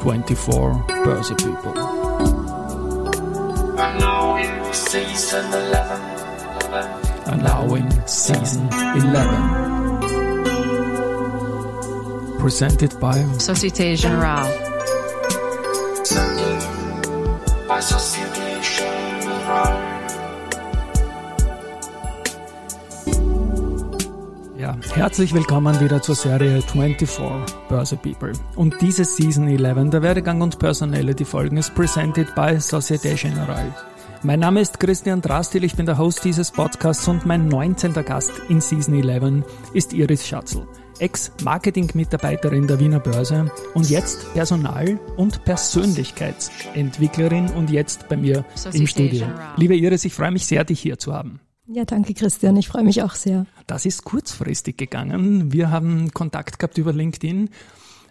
24 Börse People. And now in season 11. 11. And now in season 11. Presented by Société Générale. Herzlich willkommen wieder zur Serie 24 Börse People. Und diese Season 11 der Werdegang und Personality Folgen ist presented by Societe Generale. Mein Name ist Christian Drastil, ich bin der Host dieses Podcasts und mein 19. Gast in Season 11 ist Iris Schatzl, Ex-Marketing-Mitarbeiterin der Wiener Börse und jetzt Personal- und Persönlichkeitsentwicklerin und jetzt bei mir im Studio. Liebe Iris, ich freue mich sehr, dich hier zu haben. Ja, danke Christian, ich freue mich auch sehr. Das ist kurzfristig gegangen. Wir haben Kontakt gehabt über LinkedIn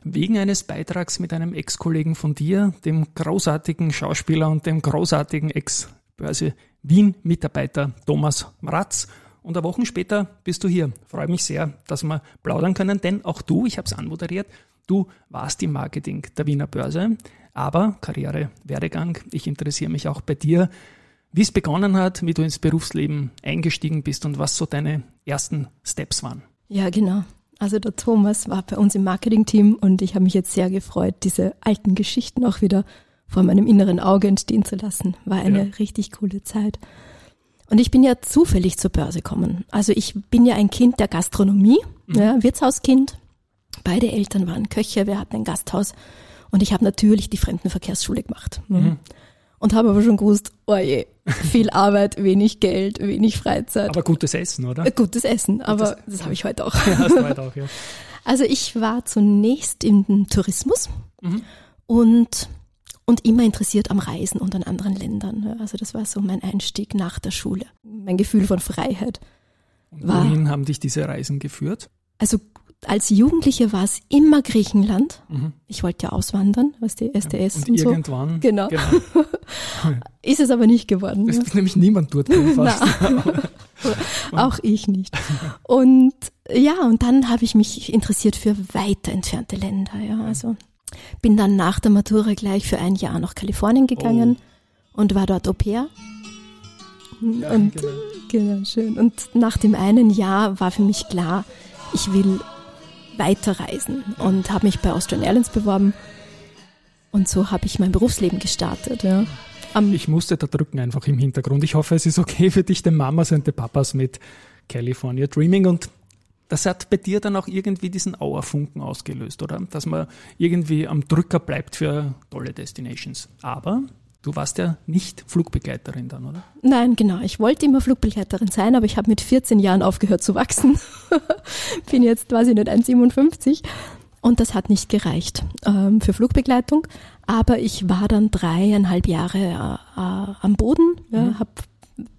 wegen eines Beitrags mit einem Ex-Kollegen von dir, dem großartigen Schauspieler und dem großartigen Ex-Börse Wien-Mitarbeiter Thomas Ratz. Und eine Woche später bist du hier. Freue mich sehr, dass wir plaudern können, denn auch du, ich habe es anmoderiert, du warst im Marketing der Wiener Börse, aber Karriere, Werdegang, ich interessiere mich auch bei dir wie es begonnen hat, wie du ins Berufsleben eingestiegen bist und was so deine ersten Steps waren. Ja, genau. Also der Thomas war bei uns im Marketing-Team und ich habe mich jetzt sehr gefreut, diese alten Geschichten auch wieder vor meinem inneren Auge entstehen zu lassen. War eine ja. richtig coole Zeit. Und ich bin ja zufällig zur Börse gekommen. Also ich bin ja ein Kind der Gastronomie, mhm. ja, Wirtshauskind. Beide Eltern waren Köche, wir hatten ein Gasthaus und ich habe natürlich die Fremdenverkehrsschule gemacht. Mhm und habe aber schon gewusst, oh je, viel Arbeit, wenig Geld, wenig Freizeit. Aber gutes Essen, oder? Äh, gutes Essen, aber gutes, das habe ich heute auch. Ja, hast du heute auch, ja. Also ich war zunächst im Tourismus mhm. und, und immer interessiert am Reisen und an anderen Ländern. Also das war so mein Einstieg nach der Schule. Mein Gefühl von Freiheit. Und wohin war, haben dich diese Reisen geführt? Also als Jugendliche war es immer Griechenland. Mhm. Ich wollte ja auswandern, was die SDS und, und so. irgendwann. Genau. genau. ist es aber nicht geworden. Es ist nämlich niemand dort fast. Auch ich nicht. Und ja, und dann habe ich mich interessiert für weiter entfernte Länder. Ja, also bin dann nach der Matura gleich für ein Jahr nach Kalifornien gegangen oh. und war dort Au pair. Ja, und genau. genau, schön. Und nach dem einen Jahr war für mich klar, ich will weiterreisen und habe mich bei Austrian Airlines beworben. Und so habe ich mein Berufsleben gestartet. Ja. Um, ich musste da drücken einfach im Hintergrund. Ich hoffe, es ist okay für dich, den Mamas und den Papas mit California Dreaming. Und das hat bei dir dann auch irgendwie diesen Auerfunken ausgelöst, oder? Dass man irgendwie am Drücker bleibt für tolle Destinations. Aber Du warst ja nicht Flugbegleiterin dann, oder? Nein, genau. Ich wollte immer Flugbegleiterin sein, aber ich habe mit 14 Jahren aufgehört zu wachsen. Bin jetzt, weiß ich nicht, 1,57 und das hat nicht gereicht ähm, für Flugbegleitung. Aber ich war dann dreieinhalb Jahre äh, äh, am Boden, ja, mhm. habe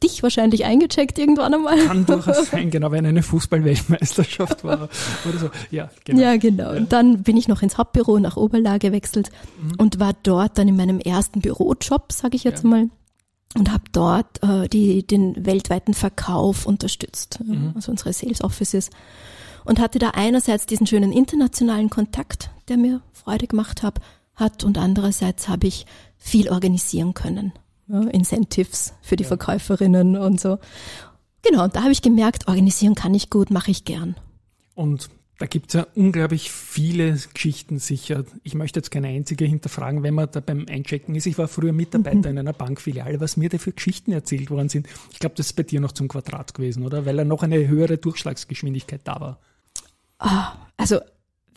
dich wahrscheinlich eingecheckt irgendwann einmal. Kann durchaus sein, genau, wenn eine Fußballweltmeisterschaft war oder so. Ja, genau. Ja, genau. Und dann bin ich noch ins Hauptbüro nach Oberla gewechselt mhm. und war dort dann in meinem ersten Bürojob, sage ich jetzt ja. mal, und habe dort äh, die, den weltweiten Verkauf unterstützt, mhm. also unsere Sales Offices. Und hatte da einerseits diesen schönen internationalen Kontakt, der mir Freude gemacht hab, hat, und andererseits habe ich viel organisieren können ja, Incentives für die ja. Verkäuferinnen und so. Genau, da habe ich gemerkt, organisieren kann ich gut, mache ich gern. Und da gibt's ja unglaublich viele Geschichten sicher. Ich möchte jetzt keine einzige hinterfragen, wenn man da beim Einchecken ist. Ich war früher Mitarbeiter mhm. in einer Bankfiliale, was mir da für Geschichten erzählt worden sind. Ich glaube, das ist bei dir noch zum Quadrat gewesen, oder? Weil er noch eine höhere Durchschlagsgeschwindigkeit da war. Ah, also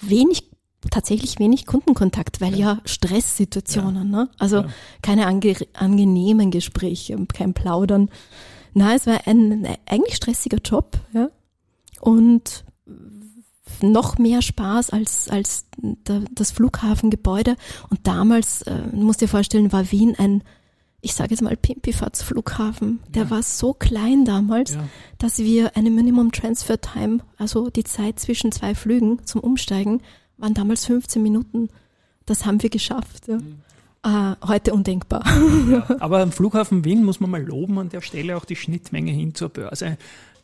wenig tatsächlich wenig Kundenkontakt, weil ja, ja Stresssituationen, ja. ne? Also ja. keine ange angenehmen Gespräche, kein Plaudern. Na, es war ein, eigentlich stressiger Job, ja. Und noch mehr Spaß als, als der, das Flughafengebäude. Und damals, äh, musst dir vorstellen, war Wien ein, ich sage jetzt mal Pimpifatz Flughafen. Der war so klein damals, dass wir eine Minimum Transfer Time, also die Zeit zwischen zwei Flügen zum Umsteigen, waren damals 15 Minuten. Das haben wir geschafft. Ja. Mhm. Äh, heute undenkbar. Ja, aber am Flughafen Wien muss man mal loben an der Stelle auch die Schnittmenge hin zur Börse.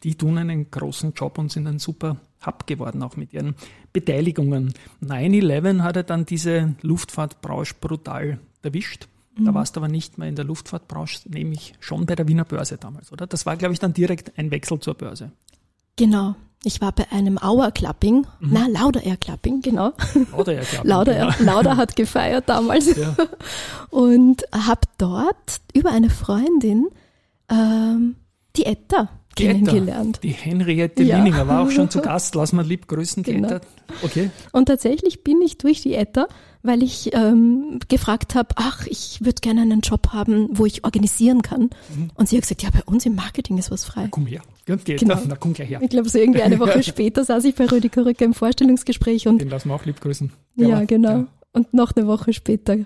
Die tun einen großen Job und sind ein super hab geworden, auch mit ihren Beteiligungen. 9-11 hat er dann diese Luftfahrtbranche brutal erwischt. Da Mhm. warst du aber nicht mehr in der Luftfahrtbranche, nämlich schon bei der Wiener Börse damals, oder? Das war, glaube ich, dann direkt ein Wechsel zur Börse. Genau. Ich war bei einem Auer Clubbing, na, Lauder Air Clubbing, genau. Lauder, genau. Air, Lauder hat gefeiert damals. Ja. Und habe dort über eine Freundin ähm, Die Etta, kennengelernt. Die Henriette Ja. Wieninger war auch schon zu Gast. Lass mal lieb grüßen, die Genau. Etta. Okay. Und tatsächlich bin ich durch die Etta, weil ich ähm, gefragt habe, ach, ich würde gerne einen Job haben, wo ich organisieren kann. Mhm. Und sie hat gesagt, ja, bei uns im Marketing ist was frei. Komm her. Ja, die Genau. Etta, na komm gleich her. Ich glaube, so irgendwie eine Woche später saß ich bei Rüdiger Rücker im Vorstellungsgespräch und Den lassen wir auch lieb grüßen. ja, war- genau. ja, Und noch eine Woche später, äh,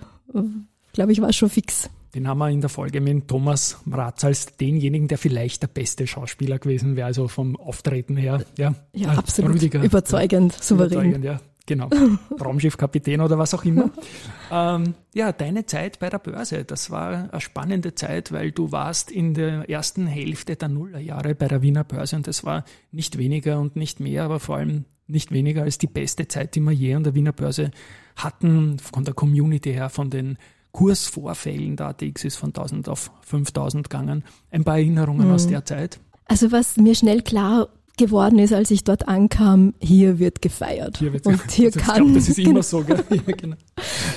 glaube ich, war es schon fix. Den haben wir in der Folge mit Thomas Mratz als denjenigen, der vielleicht der beste Schauspieler gewesen wäre, also vom Auftreten her. Ja, Ja, absolut. Rüdiger. Überzeugend, souverän. Überzeugend, ja, genau. Raumschiffkapitän oder was auch immer. ähm, ja, deine Zeit bei der Börse, das war eine spannende Zeit, weil du warst in der ersten Hälfte der Nullerjahre bei der Wiener Börse und das war nicht weniger und nicht mehr, aber vor allem nicht weniger als die beste Zeit, die wir je an der Wiener Börse hatten, von der Community her, von den Kursvorfällen. Der ATX ist von 1000 auf 5000 gegangen. Ein paar Erinnerungen aus der Zeit. Also was mir schnell klar geworden ist, als ich dort ankam, hier wird gefeiert. Hier wird's- und hier das, ich kann glaub, das ist immer so, gell? Ja, genau.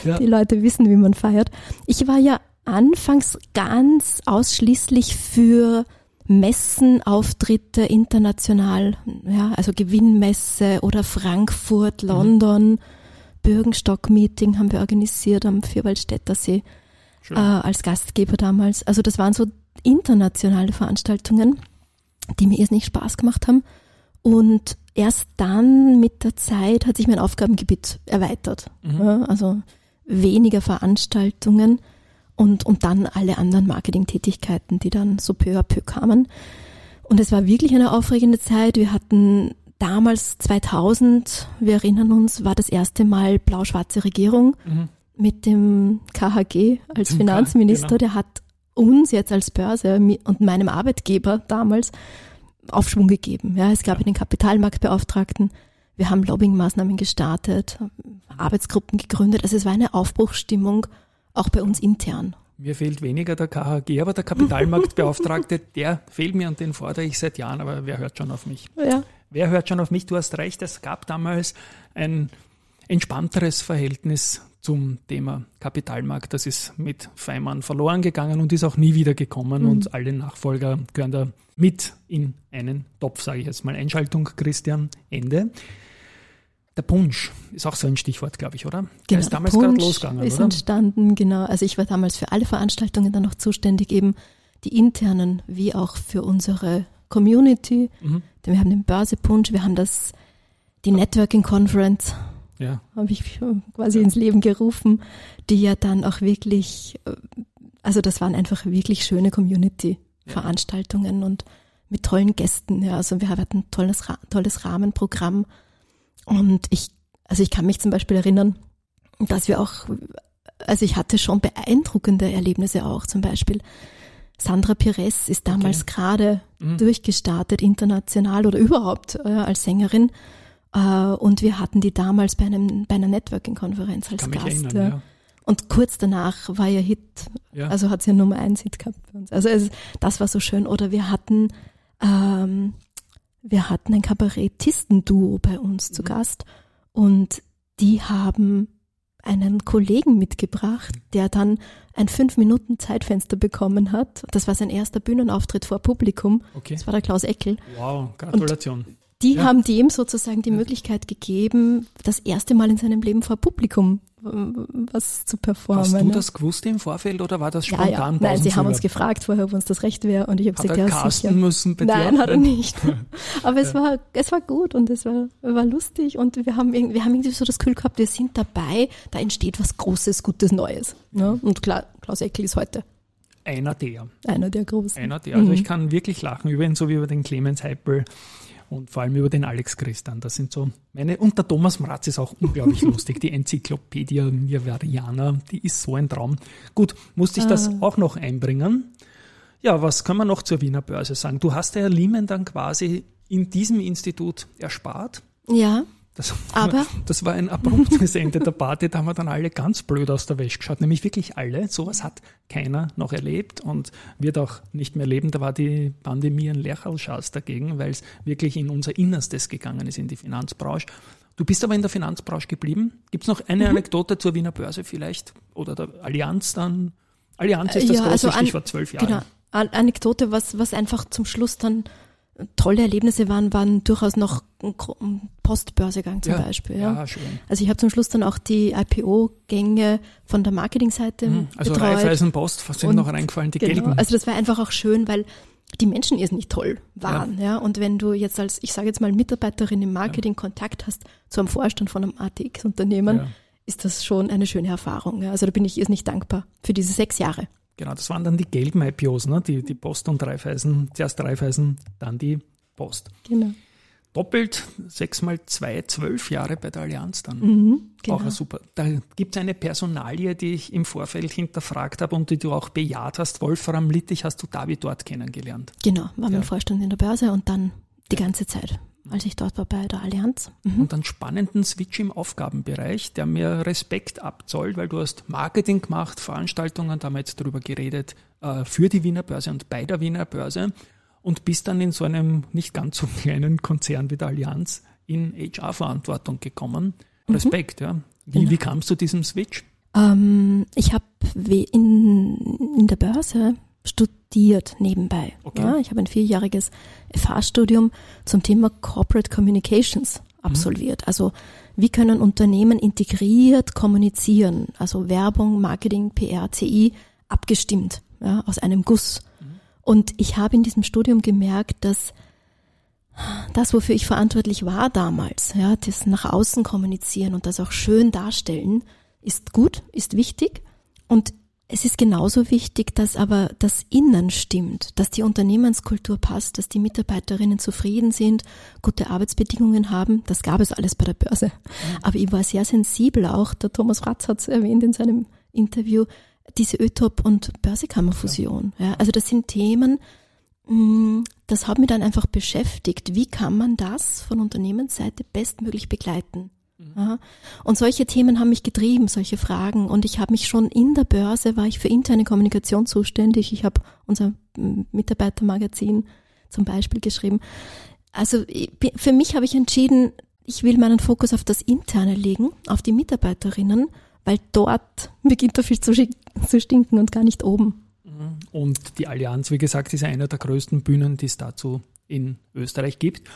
Ja. die Leute wissen, wie man feiert. Ich war ja anfangs ganz ausschließlich für Messen, Auftritte international, ja, also Gewinnmesse oder Mhm. Frankfurt, London, Bürgenstock-Meeting haben wir organisiert am Vierwaldstätter See äh, als Gastgeber damals. Also das waren so internationale Veranstaltungen, die mir irrsinnig Spaß gemacht haben. Und erst dann mit der Zeit hat sich mein Aufgabengebiet erweitert. Ja, also weniger Veranstaltungen und, und dann alle anderen Marketingtätigkeiten, die dann so peu à peu kamen. Und es war wirklich eine aufregende Zeit. Wir hatten damals 2000, wir erinnern uns, war das erste Mal blau-schwarze Regierung mit dem KHG als Finanzminister. genau. Der hat uns jetzt als Börse mi- und meinem Arbeitgeber damals Aufschwung gegeben. Ja, es gab den Kapitalmarktbeauftragten. Wir haben Lobbyingmaßnahmen gestartet, Arbeitsgruppen gegründet. Also es war eine Aufbruchsstimmung auch bei uns intern. Mir fehlt weniger der KHG, aber der Kapitalmarktbeauftragte, der fehlt mir und den fordere ich seit Jahren, aber wer hört schon auf mich? Ja, Wer hört schon auf mich? Du hast recht, es gab damals ein entspannteres Verhältnis zum Thema Kapitalmarkt. Das ist mit Feimann verloren gegangen und ist auch nie wieder gekommen und alle Nachfolger gehören da mit in einen Topf, sage ich jetzt mal. Einschaltung, Christian, Ende. Der Punsch ist auch so ein Stichwort, glaube ich, oder? Der ist damals gerade losgegangen, ist oder? entstanden, genau. Also ich war damals für alle Veranstaltungen dann noch zuständig, eben die internen wie auch für unsere Community. Mhm. Denn wir haben den Börsepunsch, wir haben das, die Networking Conference, Ja, habe ich quasi ins Leben gerufen, die ja dann auch wirklich, äh, also das waren einfach wirklich schöne Community-Veranstaltungen und mit tollen Gästen. Ja, also wir hatten ein tolles, tolles Rahmenprogramm und ich, also ich kann mich zum Beispiel erinnern, dass wir auch, also ich hatte schon beeindruckende Erlebnisse auch, zum Beispiel Sandra Pires ist damals gerade Mhm. durchgestartet, international oder überhaupt äh, als Sängerin. Äh, und wir hatten die damals bei, einem, bei einer Networking-Konferenz als Gast. erinnern, ja. ja. Und kurz danach war ihr Hit, Ja. also hat sie ja Nummer eins Hit gehabt bei uns. Also es, das war so schön. Oder wir hatten, ähm, wir hatten ein Kabarettisten-Duo bei uns Mhm. zu Gast und die haben einen Kollegen mitgebracht, der dann ein fünf Minuten Zeitfenster bekommen hat. Das war sein erster Bühnenauftritt vor Publikum. Okay. Das war der Klaus Eckel. Wow, Gratulation. Die Ja. haben dem sozusagen die Möglichkeit gegeben, das erste Mal in seinem Leben vor Publikum was zu performen. Hast du ne? das gewusst im Vorfeld oder war das ja, spontan? ja. Nein, sie haben uns gefragt vorher, ob uns das recht wäre und ich habe gesagt, er ja, casten sicher. müssen bei Nein, hat er nicht. Aber es war, es war gut und es war, war lustig und wir haben, irgendwie, wir haben irgendwie so das Gefühl gehabt, wir sind dabei, da entsteht was Großes, Gutes, Neues. Ne? Und klar, Klaus Eckel ist heute Einer der. einer der Großen. Einer der. Also Mhm. ich kann wirklich lachen über ihn, so wie über den Clemens Heipel und vor allem über den Alex Christian. Das sind so meine, und der Thomas Mratz ist auch unglaublich lustig. Die Enzyklopädie Nirvariana, die ist so ein Traum. Gut, musste ich das Ah. auch noch einbringen. Ja, was kann man noch zur Wiener Börse sagen? Du hast der Herr Liemen dann quasi in diesem Institut erspart Ja, Das, Aber- das war ein abruptes Ende der Party, da haben wir dann alle ganz blöd aus der Wäsche geschaut, nämlich wirklich alle. Sowas hat keiner noch erlebt und wird auch nicht mehr leben. Da war die Pandemie ein Lächerlschaß dagegen, weil es wirklich in unser Innerstes gegangen ist, in die Finanzbranche. Du bist aber in der Finanzbranche geblieben. Gibt es noch eine Mhm. Anekdote zur Wiener Börse vielleicht? Oder der Allianz dann? Allianz ist das Ja, große also an- Stichwort, zwölf Jahre. genau. An Anekdote, was, was einfach zum Schluss dann tolle Erlebnisse waren, waren durchaus noch ein Postbörsegang zum ja, Beispiel. Ja. ja, schön. Also ich habe zum Schluss dann auch die IPO-Gänge von der Marketingseite Mhm. Also betreut. Raiffeisenpost sind Und- noch reingefallen, die Genau. gelben. Also das war einfach auch schön, weil die Menschen irrsinnig toll waren. Ja. Und wenn du jetzt als, ich sage jetzt mal, Mitarbeiterin im Marketing Kontakt hast zu einem Vorstand von einem ATX-Unternehmen, Ja. ist das schon eine schöne Erfahrung. Ja. Also da bin ich irrsinnig dankbar für diese sechs Jahre. Genau, das waren dann die gelben IPOs, ne? die, die Post und Raiffeisen. Zuerst Raiffeisen, dann die Post. Genau. Doppelt, sechs mal zwei, zwölf Jahre bei der Allianz dann. Mhm, genau. Auch super. Da gibt es eine Personalie, die ich im Vorfeld hinterfragt habe und die du auch bejaht hast. Wolfram Littich hast du David dort kennengelernt. Genau, war Ja. mein Vorstand in der Börse und dann die ganze Zeit, als ich dort war bei der Allianz. Mhm. Und einen spannenden Switch im Aufgabenbereich, der mir Respekt abzollt, weil du hast Marketing gemacht, Veranstaltungen, da haben wir jetzt drüber geredet, äh, für die Wiener Börse und bei der Wiener Börse und bist dann in so einem nicht ganz so kleinen Konzern wie der Allianz in HR-Verantwortung gekommen. Respekt, ja. Wie, Genau. wie kamst du diesem Switch? Ähm, ich habe in, in der Börse studiert nebenbei. Okay. Ja, ich habe ein vierjähriges FH-Studium zum Thema Corporate Communications absolviert. Also wie können Unternehmen integriert kommunizieren? Also Werbung, Marketing, PR, CI abgestimmt ja, aus einem Guss. Und ich habe in diesem Studium gemerkt, dass das, wofür ich verantwortlich war damals, ja, das nach außen kommunizieren und das auch schön darstellen, ist gut, ist wichtig. Und es ist genauso wichtig, dass aber das Innen stimmt, dass die Unternehmenskultur passt, dass die Mitarbeiterinnen zufrieden sind, gute Arbeitsbedingungen haben. Das gab es alles bei der Börse. Aber ich war sehr sensibel auch, der Thomas Ratz hat es erwähnt in seinem Interview, diese ÖTOP und Börsekammerfusion. Ja, also das sind Themen, mh, das hat mich dann einfach beschäftigt. Wie kann man das von Unternehmensseite bestmöglich begleiten? Ja. Und solche Themen haben mich getrieben, solche Fragen. Und ich habe mich schon in der Börse, war ich für interne Kommunikation zuständig. Ich habe unser Mitarbeitermagazin zum Beispiel geschrieben. Also für mich habe ich entschieden, ich will meinen Fokus auf das Interne legen, auf die Mitarbeiterinnen, weil dort beginnt der Fisch zu, zu stinken und gar nicht oben. Und die Allianz, wie gesagt, ist eine der größten Bühnen, die es dazu in Österreich gibt.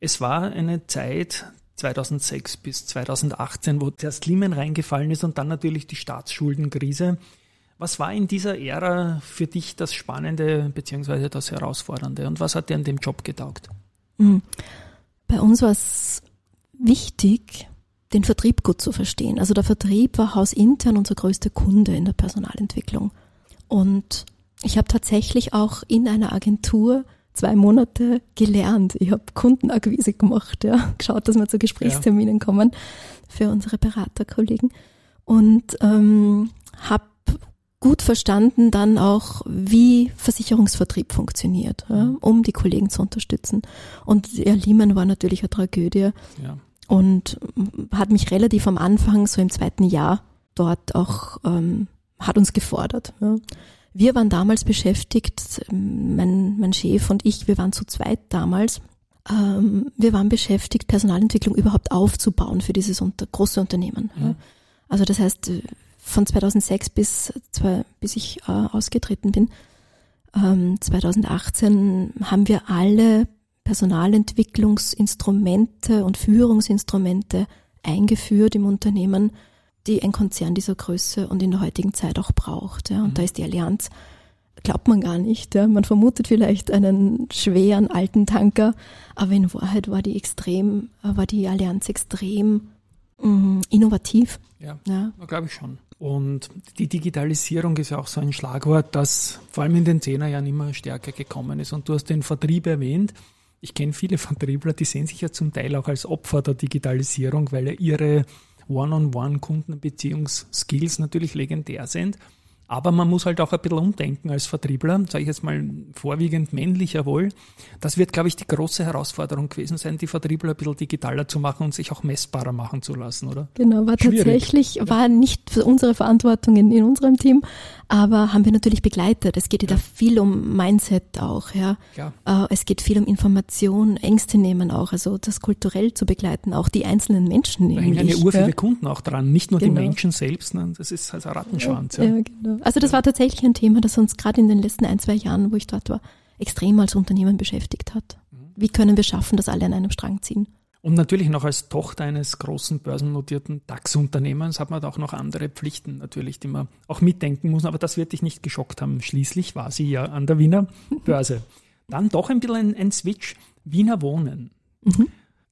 Es war eine Zeit 2006 bis 2018, wo der Slimmen reingefallen ist und dann natürlich die Staatsschuldenkrise. Was war in dieser Ära für dich das Spannende bzw. das Herausfordernde und was hat dir an dem Job getaugt? Mhm. Bei uns war es wichtig, den Vertrieb gut zu verstehen. Also der Vertrieb war hausintern unser größter Kunde in der Personalentwicklung. Und ich habe tatsächlich auch in einer Agentur zwei Monate gelernt. Ich habe Kundenakquise gemacht, ja, geschaut, dass wir zu Gesprächsterminen kommen für unsere Beraterkollegen und ähm, habe gut verstanden dann auch, wie Versicherungsvertrieb funktioniert, ja, um die Kollegen zu unterstützen. Und ja, Lehman war natürlich eine Tragödie Ja. und hat mich relativ am Anfang, so im zweiten Jahr, dort auch, ähm, hat uns gefordert. Ja. Wir waren damals beschäftigt, mein, mein Chef und ich, wir waren zu zweit damals, ähm, wir waren beschäftigt, Personalentwicklung überhaupt aufzubauen für dieses unter, große Unternehmen. Ja. Also das heißt, von 2006 bis, zwei, bis ich äh, ausgetreten bin, ähm, 2018 haben wir alle Personalentwicklungsinstrumente und Führungsinstrumente eingeführt im Unternehmen, die ein Konzern dieser Größe und in der heutigen Zeit auch braucht. Ja. Und Mhm. da ist die Allianz, glaubt man gar nicht. Ja. Man vermutet vielleicht einen schweren alten Tanker, aber in Wahrheit war die extrem, war die Allianz extrem mh, innovativ. Ja. Ja. glaube ich schon. Und die Digitalisierung ist ja auch so ein Schlagwort, das vor allem in den Zehnerjahren immer stärker gekommen ist. Und du hast den Vertrieb erwähnt. Ich kenne viele Vertriebler, die sehen sich ja zum Teil auch als Opfer der Digitalisierung, weil ja ihre One-on-One-Kundenbeziehungsskills natürlich legendär sind. Aber man muss halt auch ein bisschen umdenken als Vertriebler, sage ich jetzt mal vorwiegend männlicher wohl. Das wird, glaube ich, die große Herausforderung gewesen sein, die Vertriebler ein bisschen digitaler zu machen und sich auch messbarer machen zu lassen, oder? Genau, war Schwierig. tatsächlich, war nicht unsere Verantwortung in, in unserem Team, aber haben wir natürlich begleitet. Es geht ja, da viel um Mindset auch, ja. Klar. Äh, Es geht viel um Information, Ängste nehmen auch, also das kulturell zu begleiten, auch die einzelnen Menschen Da hängen ja ur viele ja. Kunden auch dran, nicht nur die Genau. Menschen selbst, ne? das ist also ein Rattenschwanz. Ja. Ja, genau. Also das war tatsächlich ein Thema, das uns gerade in den letzten ein, zwei Jahren, wo ich dort war, extrem als Unternehmen beschäftigt hat. Mhm. Wie können wir schaffen, dass alle an einem Strang ziehen? Und natürlich noch als Tochter eines großen börsennotierten DAX-Unternehmens hat man da auch noch andere Pflichten natürlich, die man auch mitdenken muss. Aber das wird dich nicht geschockt haben. Schließlich war sie ja an der Wiener Börse. Dann doch ein bisschen ein, ein Switch. Wiener Wohnen.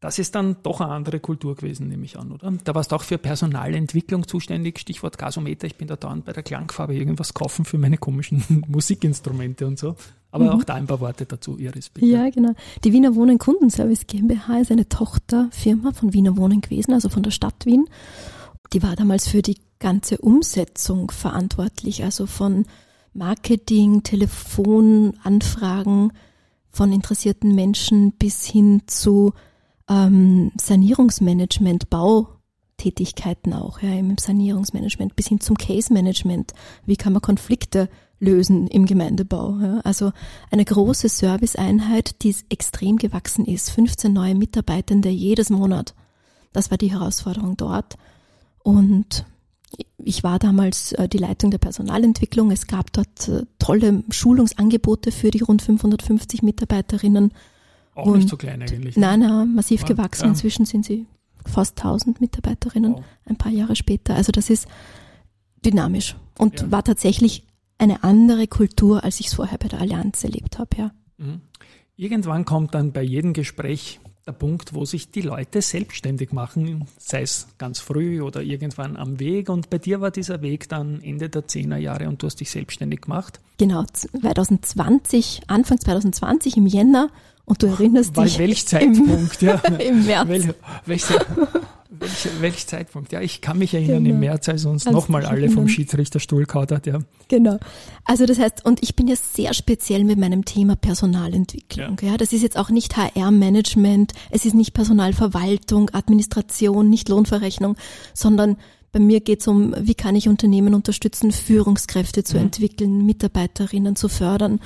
Das ist dann doch eine andere Kultur gewesen, nehme ich an, oder? Da warst du auch für Personalentwicklung zuständig, Stichwort Gasometer. Ich bin da dauernd bei der Klangfarbe irgendwas kaufen für meine komischen Musikinstrumente und so. Aber auch da ein paar Worte dazu, Iris, bitte. Ja, genau. Die Wiener Wohnen Kundenservice GmbH ist eine Tochterfirma von Wiener Wohnen gewesen, also von der Stadt Wien. Die war damals für die ganze Umsetzung verantwortlich, also von Marketing, Telefonanfragen von interessierten Menschen bis hin zu ähm, Sanierungsmanagement, Bautätigkeiten auch, ja, im Sanierungsmanagement bis hin zum Case Management. Wie kann man Konflikte lösen im Gemeindebau? Ja? Also eine große Serviceeinheit, die extrem gewachsen ist. 15 neue Mitarbeitende jedes Monat. Das war die Herausforderung dort. Und ich war damals äh, die Leitung der Personalentwicklung. Es gab dort äh, tolle Schulungsangebote für die rund 550 Mitarbeiterinnen. Auch nicht Und- so klein eigentlich. ne? Nein, nein, massiv Ja, gewachsen. ja. Inzwischen sind sie fast 1000 Mitarbeiterinnen, Wow. ein paar Jahre später. Also das ist dynamisch und Ja. war tatsächlich eine andere Kultur, als ich es vorher bei der Allianz erlebt habe. Ja. Mhm. Irgendwann kommt dann bei jedem Gespräch der Punkt, wo sich die Leute selbstständig machen, sei es ganz früh oder irgendwann am Weg. Und bei dir war dieser Weg dann Ende der 10er Jahre und du hast dich selbstständig gemacht. Genau, 2020, Anfang 2020 im Jänner und du erinnerst Weil dich welch Zeitpunkt, ja. im März. Wel, welche, welche, welch Zeitpunkt? Ja, ich kann mich erinnern, Genau. im März, als uns nochmal alle vom. Schiedsrichterstuhl hat, ja. Genau. Also das heißt, und ich bin ja sehr speziell mit meinem Thema Personalentwicklung. Ja. das ist jetzt auch nicht HR-Management, es ist nicht Personalverwaltung, Administration, nicht Lohnverrechnung, sondern bei mir geht es um, wie kann ich Unternehmen unterstützen, Führungskräfte zu entwickeln, Mitarbeiterinnen zu fördern,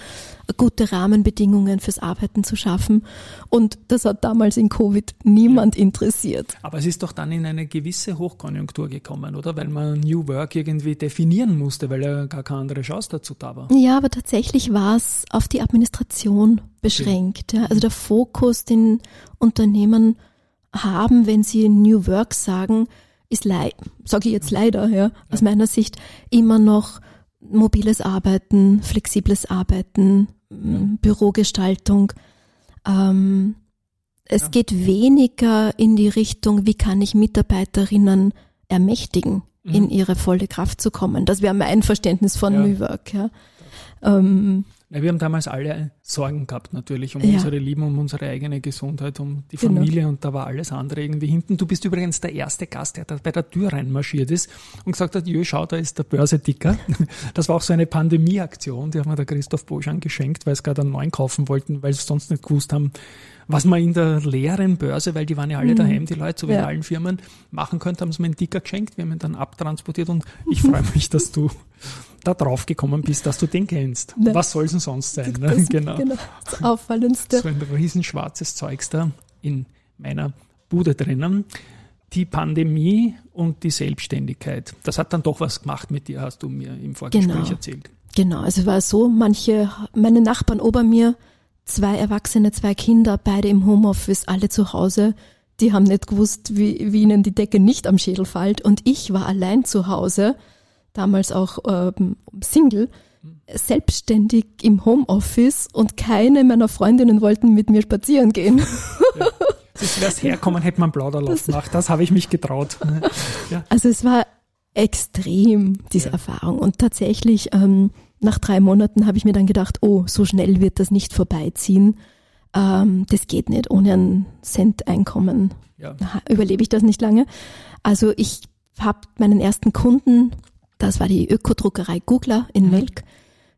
gute Rahmenbedingungen fürs Arbeiten zu schaffen. Und das hat damals in Covid niemand interessiert. Aber es ist doch dann in eine gewisse Hochkonjunktur gekommen, oder? Weil man New Work irgendwie definieren musste, weil ja gar keine andere Chance dazu da war. Ja, aber tatsächlich war es auf die Administration beschränkt. Ja. Also der Fokus, den Unternehmen haben, wenn sie New Work sagen, ist sage ich jetzt leider, ja, aus meiner Sicht immer noch mobiles Arbeiten, flexibles Arbeiten, Bürogestaltung. Ähm, es Ja. geht weniger in die Richtung, wie kann ich Mitarbeiterinnen ermächtigen, in ihre volle Kraft zu kommen. Das wäre mein Verständnis von Ja. New Work. Ja. Ähm, Ja, wir haben damals alle Sorgen gehabt, natürlich, um Ja. unsere Lieben, um unsere eigene Gesundheit, um die Genau. Familie und da war alles andere irgendwie hinten. Du bist übrigens der erste Gast, der da bei der Tür reinmarschiert ist und gesagt hat, jö, schau, da ist der Börseticker. Das war auch so eine Pandemieaktion, die hat mir der Christoph Boschan geschenkt, weil sie gerade einen neuen kaufen wollten, weil sie sonst nicht gewusst haben, was man in der leeren Börse, weil die waren ja alle daheim, die Leute, so wie in Mhm. Ja. allen Firmen, machen könnte, haben sie mir einen Ticker geschenkt, wir haben ihn dann abtransportiert und ich freue mich, dass du da drauf gekommen bist, dass du den kennst. Ne. Was soll es denn sonst sein? Ne? genau. Genau. Das Auffallendste. So ein riesen schwarzes Zeugs da in meiner Bude drinnen. Die Pandemie und die Selbstständigkeit, das hat dann doch was gemacht mit dir, hast du mir im Vorgespräch Genau. erzählt. Genau, also es war so, manche, meine Nachbarn ober mir, zwei Erwachsene, zwei Kinder, beide im Homeoffice, alle zu Hause, die haben nicht gewusst, wie, wie ihnen die Decke nicht am Schädel fällt. Und ich war allein zu Hause, damals auch ähm, Single, selbstständig im Homeoffice und keine meiner Freundinnen wollten mit mir spazieren gehen. Das wär's herkommen, hätte man Plauderlauf gemacht. Das habe ich mich getraut. Ja. Also es war extrem, diese Ja. Erfahrung. Und tatsächlich, ähm, nach drei Monaten habe ich mir dann gedacht, oh, so schnell wird das nicht vorbeiziehen. Ähm, das geht nicht. Ohne einen Cent Einkommen Ja. überlebe ich das nicht lange. Also ich habe meinen ersten Kunden Das war die Ökodruckerei Googler in Mhm. Melk.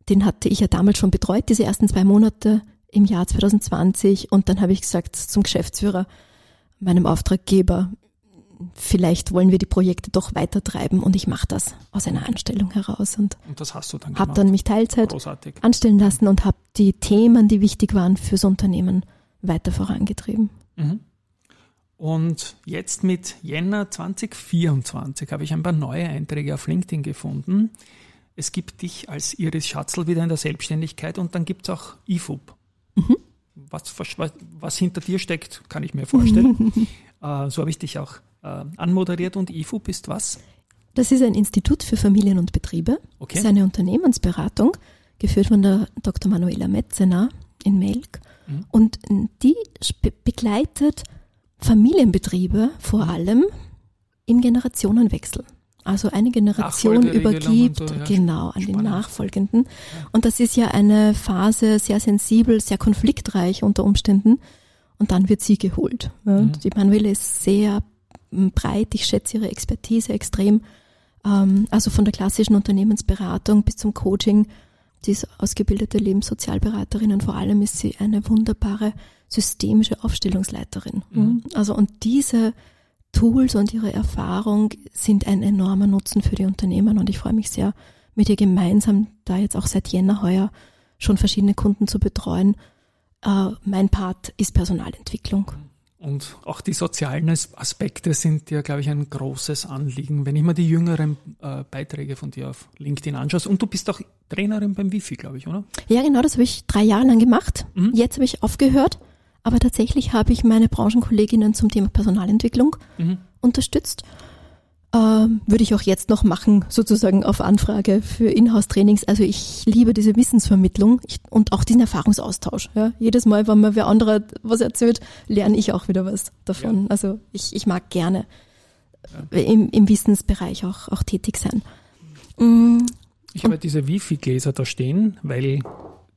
Den hatte ich ja damals schon betreut, diese ersten zwei Monate im Jahr 2020. Und dann habe ich gesagt zum Geschäftsführer, meinem Auftraggeber, vielleicht wollen wir die Projekte doch weitertreiben und ich mache das aus einer Anstellung heraus und Und das hast du dann habe dann mich Teilzeit Großartig. anstellen lassen und habe die Themen, die wichtig waren fürs Unternehmen, weiter vorangetrieben. Mhm. Und jetzt mit Jänner 2024 habe ich ein paar neue Einträge auf LinkedIn gefunden. Es gibt dich als Iris Schatzl wieder in der Selbstständigkeit und dann gibt es auch IFUB. Was, was, was hinter dir steckt, kann ich mir vorstellen. äh, so habe ich dich auch äh, anmoderiert und IFUB ist was? Das ist ein Institut für Familien und Betriebe. Okay. Das ist eine Unternehmensberatung, geführt von der Dr. Manuela Metzener in Melk. Mhm. Und die begleitet Familienbetriebe vor allem im Generationenwechsel. Also eine Generation übergibt, und so, ja, genau, an den spannend. Nachfolgenden. Und das ist ja eine Phase sehr sensibel, sehr konfliktreich unter Umständen. Und dann wird sie geholt. Ja. Mhm. Die Manuela ist sehr breit, ich schätze ihre Expertise extrem. Ähm, also von der klassischen Unternehmensberatung bis zum Coaching. Sie ist ausgebildete Lebenssozialberaterin und vor allem ist sie eine wunderbare systemische Aufstellungsleiterin. Mhm. Also und diese Tools und ihre Erfahrung sind ein enormer Nutzen für die Unternehmen und ich freue mich sehr, mit ihr gemeinsam, da jetzt auch seit Jänner heuer schon verschiedene Kunden zu betreuen. Äh, mein Part ist Personalentwicklung. Und auch die sozialen As- Aspekte sind dir, glaube ich, ein großes Anliegen, wenn ich mir die jüngeren äh, Beiträge von dir auf LinkedIn anschaue. Und du bist auch Trainerin beim Wifi, glaube ich, oder? Ja, genau, das habe ich drei Jahre lang gemacht. Mhm. Jetzt habe ich aufgehört, aber tatsächlich habe ich meine Branchenkolleginnen zum Thema Personalentwicklung Mhm. unterstützt. Ähm, würde ich auch jetzt noch machen, sozusagen auf Anfrage für Inhouse-Trainings. Also ich liebe diese Wissensvermittlung ich, und auch diesen Erfahrungsaustausch. Ja. Jedes Mal, wenn mir wer anderer was erzählt, lerne ich auch wieder was davon. Ja. Also ich, ich mag gerne im, im Wissensbereich auch, auch tätig sein. Mm, Ich habe diese Wifi-Gläser da stehen, weil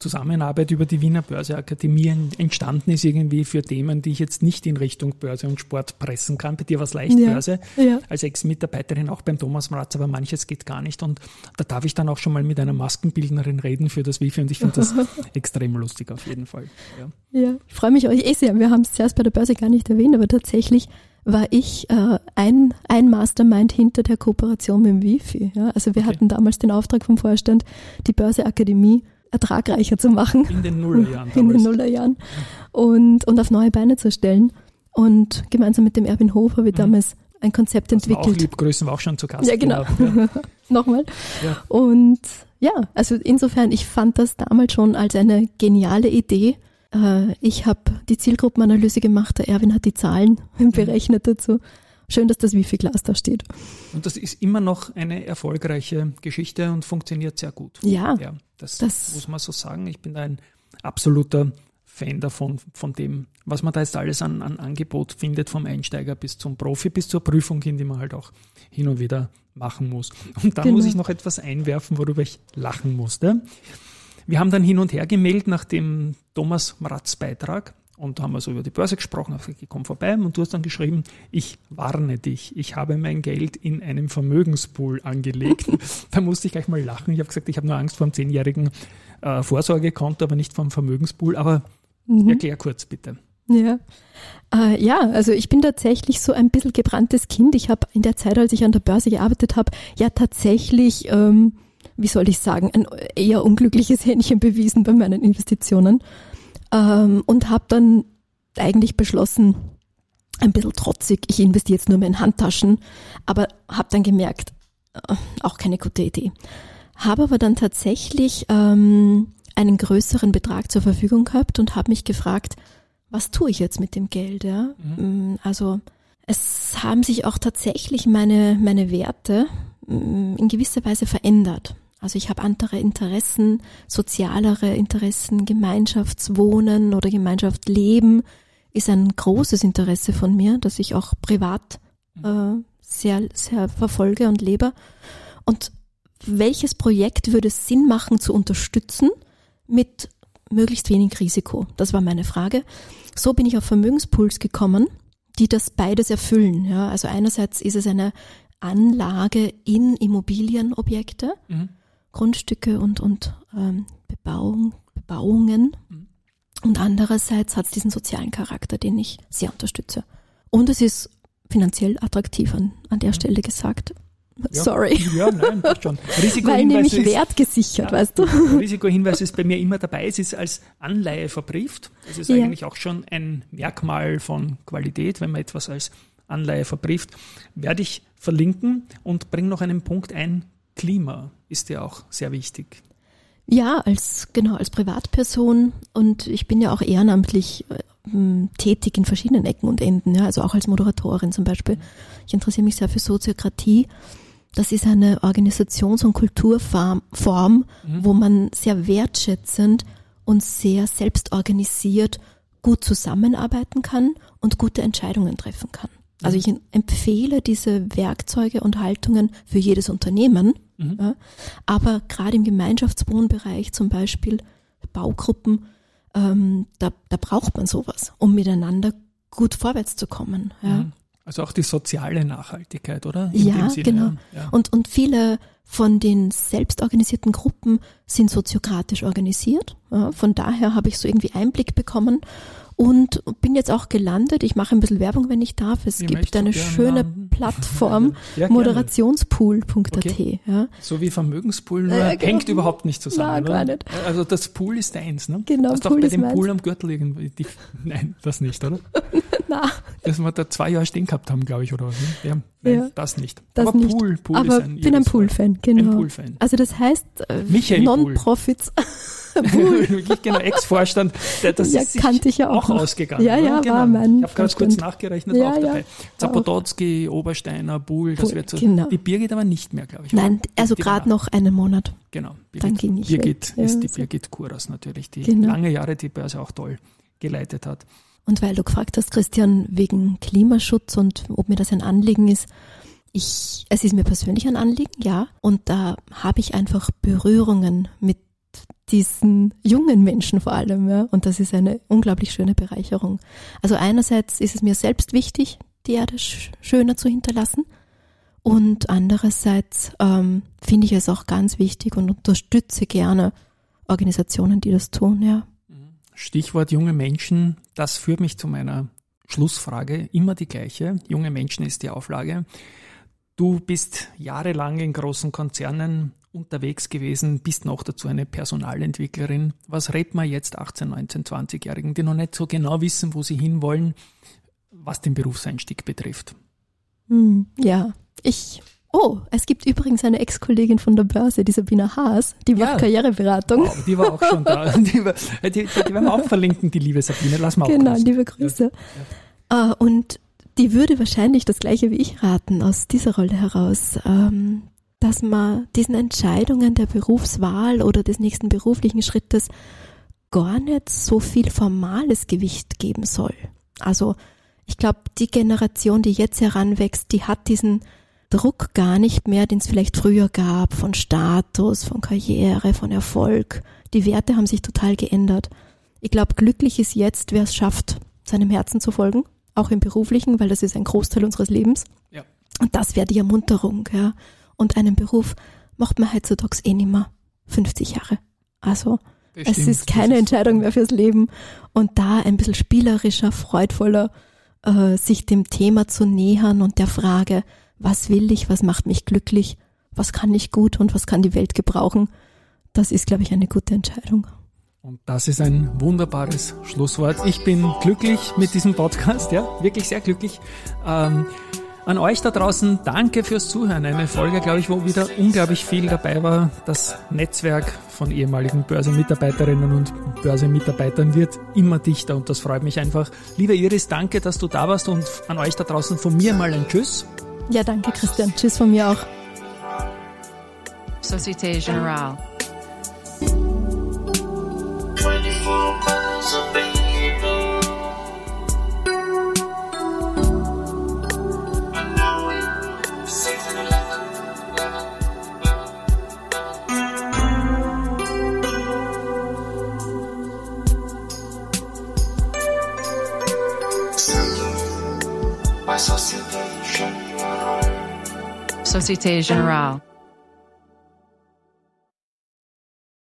Zusammenarbeit über die Wiener Börseakademie en- entstanden ist irgendwie für Themen, die ich jetzt nicht in Richtung Börse und Sport pressen kann. Bei dir war es leicht Ja. Börse, Ja. als Ex-Mitarbeiterin auch beim Thomas Mratz, aber manches geht gar nicht. Und da darf ich dann auch schon mal mit einer Maskenbildnerin reden für das Wifi und ich finde das extrem lustig auf jeden Fall. Ja. Ja, ich freue mich euch eh sehr. Wir haben es zuerst bei der Börse gar nicht erwähnt, aber tatsächlich war ich äh, ein, ein Mastermind hinter der Kooperation mit dem Wifi. Ja? Also wir Okay. hatten damals den Auftrag vom Vorstand, die Börseakademie ertragreicher zu machen In den Nullerjahren in den. Nullerjahren und, und auf neue Beine zu stellen. Und gemeinsam mit dem Erwin Hof habe ich damals ein Konzept Das war auch entwickelt. Liebgrüßen, war auch schon zu Gast. Ja, genau. Ja. Nochmal. Ja. Und ja, also insofern, ich fand das damals schon als eine geniale Idee. Äh, Ich habe die Zielgruppenanalyse gemacht, der Erwin hat die Zahlen berechnet dazu. Schön, dass das Wifi-Glas da steht. Und das ist immer noch eine erfolgreiche Geschichte und funktioniert sehr gut. Ja, Ja, das, Das- muss man so sagen. Ich bin da ein absoluter Fan davon, von dem, was man da jetzt alles an, an Angebot findet, vom Einsteiger bis zum Profi, bis zur Prüfung hin, die man halt auch hin und wieder machen muss. Und dann Genau. muss ich noch etwas einwerfen, worüber ich lachen musste. Wir haben dann hin und her gemeldet nach dem Thomas Mratz Beitrag und da haben wir so über die Börse gesprochen, hab gesagt, komm vorbei und du hast dann geschrieben, ich warne dich, ich habe mein Geld in einem Vermögenspool angelegt. da musste ich gleich mal lachen. Ich habe gesagt, ich habe nur Angst vor einem zehnjährigen äh, Vorsorgekonto, aber nicht vor einem Vermögenspool. Aber Mhm. erklär kurz bitte. Ja. Äh, ja, also ich bin tatsächlich so ein bisschen gebranntes Kind. Ich habe in der Zeit, als ich an der Börse gearbeitet habe, ja tatsächlich, ähm, wie soll ich sagen, ein eher unglückliches Händchen bewiesen bei meinen Investitionen ähm, und habe dann eigentlich beschlossen, ein bisschen trotzig, ich investiere jetzt nur mehr in Handtaschen, aber habe dann gemerkt, äh, auch keine gute Idee. Habe aber dann tatsächlich ähm, einen größeren Betrag zur Verfügung gehabt und habe mich gefragt, was tue ich jetzt mit dem Geld? Ja? Mm, Also es haben sich auch tatsächlich meine, meine Werte mm, in gewisser Weise verändert. Also ich habe andere Interessen, sozialere Interessen, Gemeinschaftswohnen oder Gemeinschaftsleben ist ein großes Interesse von mir, das ich auch privat äh, sehr, sehr verfolge und lebe. Und welches Projekt würde es Sinn machen zu unterstützen mit möglichst wenig Risiko? Das war meine Frage. So bin ich auf Vermögenspools gekommen, die das beides erfüllen. Ja, also einerseits ist es eine, Anlage in Immobilienobjekte, Mhm. Grundstücke und, und ähm, Bebauung, Bebauungen. Mhm. Und andererseits hat es diesen sozialen Charakter, den ich sehr unterstütze. Und es ist finanziell attraktiv an, an der Stelle gesagt. Ja. Sorry. Ja, nein, passt schon. Weil nämlich ist, wertgesichert, Ja. weißt du? Risikohinweis ist bei mir immer dabei. Es ist als Anleihe verbrieft. Das ist Ja. eigentlich auch schon ein Merkmal von Qualität, wenn man etwas als Anleihe verbrieft. Werde ich verlinken und bringe noch einen Punkt ein. Klima ist ja auch sehr wichtig. Ja, als genau als Privatperson und ich bin ja auch ehrenamtlich äh, tätig in verschiedenen Ecken und Enden, ja, also auch als Moderatorin zum Beispiel. Ich interessiere mich sehr für Soziokratie. Das ist eine Organisations- und Kulturform, Form, wo man sehr wertschätzend und sehr selbstorganisiert gut zusammenarbeiten kann und gute Entscheidungen treffen kann. Also ich empfehle diese Werkzeuge und Haltungen für jedes Unternehmen, ja, aber gerade im Gemeinschaftswohnbereich zum Beispiel, Baugruppen, ähm, da, da braucht man sowas, um miteinander gut vorwärts zu kommen. Ja. Also auch die soziale Nachhaltigkeit, oder? In Ja, genau. Ja. Und, und viele von den selbstorganisierten Gruppen sind soziokratisch organisiert. Ja, von daher habe ich so irgendwie Einblick bekommen und bin jetzt auch gelandet. Ich mache ein bisschen Werbung, wenn ich darf. Es Wie gibt eine schöne landen? Plattform, Ja, moderationspool.at. Okay. Ja. So wie Vermögenspool, nur Ja, genau. hängt überhaupt nicht zusammen. Nein, oder? gar nicht. Also das Pool ist deins, ne? Genau, Hast doch Pool bei ist dem meins. Pool am Gürtel irgendwie. Die, nein, das nicht, oder? Na, Dass wir da zwei Jahre stehen gehabt haben, glaube ich, oder was? Ne? Ja, nein, Ja. das nicht. das Aber nicht. Pool, Pool Aber ist ein bin ein. Pool-Fan, genau. Ein Pool-Fan. Also das heißt äh, Pool. Non-Profits. Wirklich genau, Ex-Vorstand. Der- Das Ja, ist kannte ich ja auch auch ausgegangen. Ja, ja, genau. war mein Ich habe gerade kurz nachgerechnet, Ja, auch ja. dabei. Zapotocki, Obersteiner, Buhl, das wird so. genau. Die Birgit aber nicht mehr, glaube ich. Nein, also gerade noch einen Monat. Genau. Dann ging ich Birgit weg. ist Ja, die so. Birgit Kuras natürlich, die Genau. lange Jahre die Börse auch toll geleitet hat. Und weil du gefragt hast, Christian, wegen Klimaschutz und ob mir das ein Anliegen ist, ich, es ist mir persönlich ein Anliegen, ja. Und da habe ich einfach Berührungen mit diesen jungen Menschen vor allem, ja. Und das ist eine unglaublich schöne Bereicherung. Also einerseits ist es mir selbst wichtig, die Erde sch schöner zu hinterlassen. Und andererseits ähm, finde ich es auch ganz wichtig und unterstütze gerne Organisationen, die das tun, ja. Stichwort junge Menschen, das führt mich zu meiner Schlussfrage, immer die gleiche. Junge Menschen ist die Auflage. Du bist jahrelang in großen Konzernen unterwegs gewesen, bist noch dazu eine Personalentwicklerin. Was rät man jetzt 18, 19, 20-Jährigen, die noch nicht so genau wissen, wo sie hinwollen, was den Berufseinstieg betrifft? Hm, ja, ich. Oh, es gibt übrigens eine Ex-Kollegin von der Börse, die Sabina Haas, die macht Ja. Karriereberatung. Wow, die war auch schon da. Die, war, die, die, die werden wir auch verlinken, die liebe Sabine. Lass mal Genau, liebe Grüße. Äh, und die würde wahrscheinlich das gleiche wie ich raten aus dieser Rolle heraus, ähm, dass man diesen Entscheidungen der Berufswahl oder des nächsten beruflichen Schrittes gar nicht so viel formales Gewicht geben soll. Also ich glaube, die Generation, die jetzt heranwächst, die hat diesen Druck gar nicht mehr, den es vielleicht früher gab, von Status, von Karriere, von Erfolg. Die Werte haben sich total geändert. Ich glaube, glücklich ist jetzt, wer es schafft, seinem Herzen zu folgen, auch im beruflichen, weil das ist ein Großteil unseres Lebens. Ja. Und das wäre die Ermunterung, ja. Und einen Beruf macht man heutzutage eh nicht mehr 50 Jahre. Also Das es stimmt, ist keine Entscheidung mehr fürs Leben. Und da ein bisschen spielerischer, freudvoller, äh, sich dem Thema zu nähern und der Frage, was will ich, was macht mich glücklich, was kann ich gut und was kann die Welt gebrauchen, das ist, glaube ich, eine gute Entscheidung. Und das ist ein wunderbares Schlusswort. Ich bin glücklich mit diesem Podcast, ja, wirklich sehr glücklich. Ähm, an euch da draußen, danke fürs Zuhören. Eine Folge, glaube ich, wo wieder unglaublich viel dabei war. Das Netzwerk von ehemaligen Börsenmitarbeiterinnen und Börsenmitarbeitern wird immer dichter und das freut mich einfach. Liebe Iris, danke, dass du da warst und an euch da draußen von mir mal ein Tschüss. Ja, danke, Christian. Tschüss von mir auch. Société Générale. 24 Société Générale.